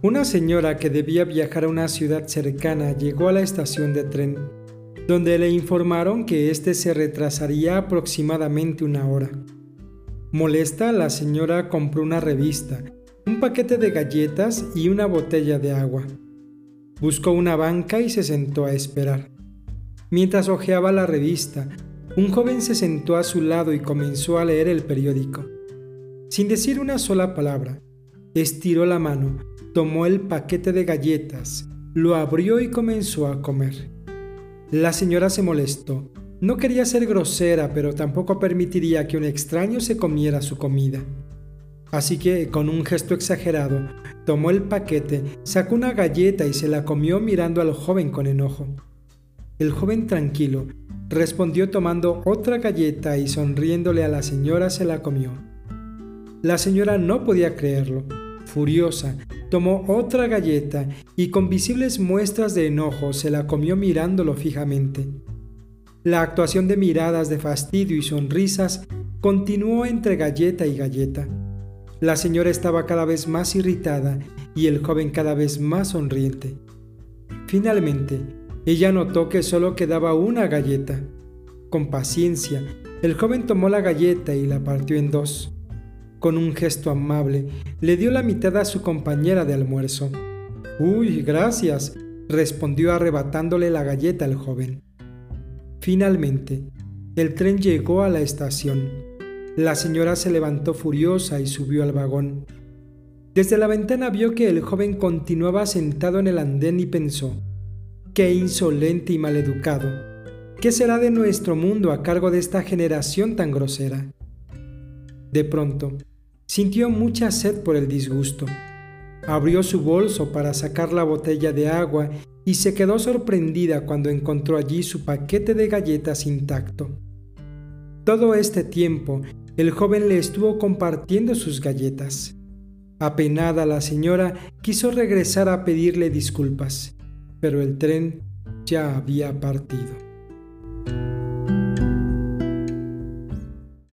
Una señora que debía viajar a una ciudad cercana llegó a la estación de tren, donde le informaron que éste se retrasaría aproximadamente una hora. Molesta, la señora compró una revista, un paquete de galletas y una botella de agua. Buscó una banca y se sentó a esperar. Mientras hojeaba la revista, un joven se sentó a su lado y comenzó a leer el periódico. Sin decir una sola palabra, estiró la mano, tomó el paquete de galletas, lo abrió y comenzó a comer. La señora se molestó. No quería ser grosera, pero tampoco permitiría que un extraño se comiera su comida. Así que, con un gesto exagerado, tomó el paquete, sacó una galleta y se la comió mirando al joven con enojo. El joven tranquilo respondió tomando otra galleta y sonriéndole a la señora se la comió. La señora no podía creerlo. Furiosa, tomó otra galleta y con visibles muestras de enojo se la comió mirándolo fijamente. La actuación de miradas de fastidio y sonrisas continuó entre galleta y galleta. La señora estaba cada vez más irritada y el joven cada vez más sonriente. Finalmente, ella notó que solo quedaba una galleta. Con paciencia, el joven tomó la galleta y la partió en dos. Con un gesto amable, le dio la mitad a su compañera de almuerzo. Uy, gracias, respondió arrebatándole la galleta al joven. Finalmente, el tren llegó a la estación. La señora se levantó furiosa y subió al vagón. Desde la ventana vio que el joven continuaba sentado en el andén y pensó, qué insolente y maleducado. ¿Qué será de nuestro mundo a cargo de esta generación tan grosera? De pronto, sintió mucha sed por el disgusto. Abrió su bolso para sacar la botella de agua y se quedó sorprendida cuando encontró allí su paquete de galletas intacto. Todo este tiempo, el joven le estuvo compartiendo sus galletas. Apenada la señora quiso regresar a pedirle disculpas, pero el tren ya había partido.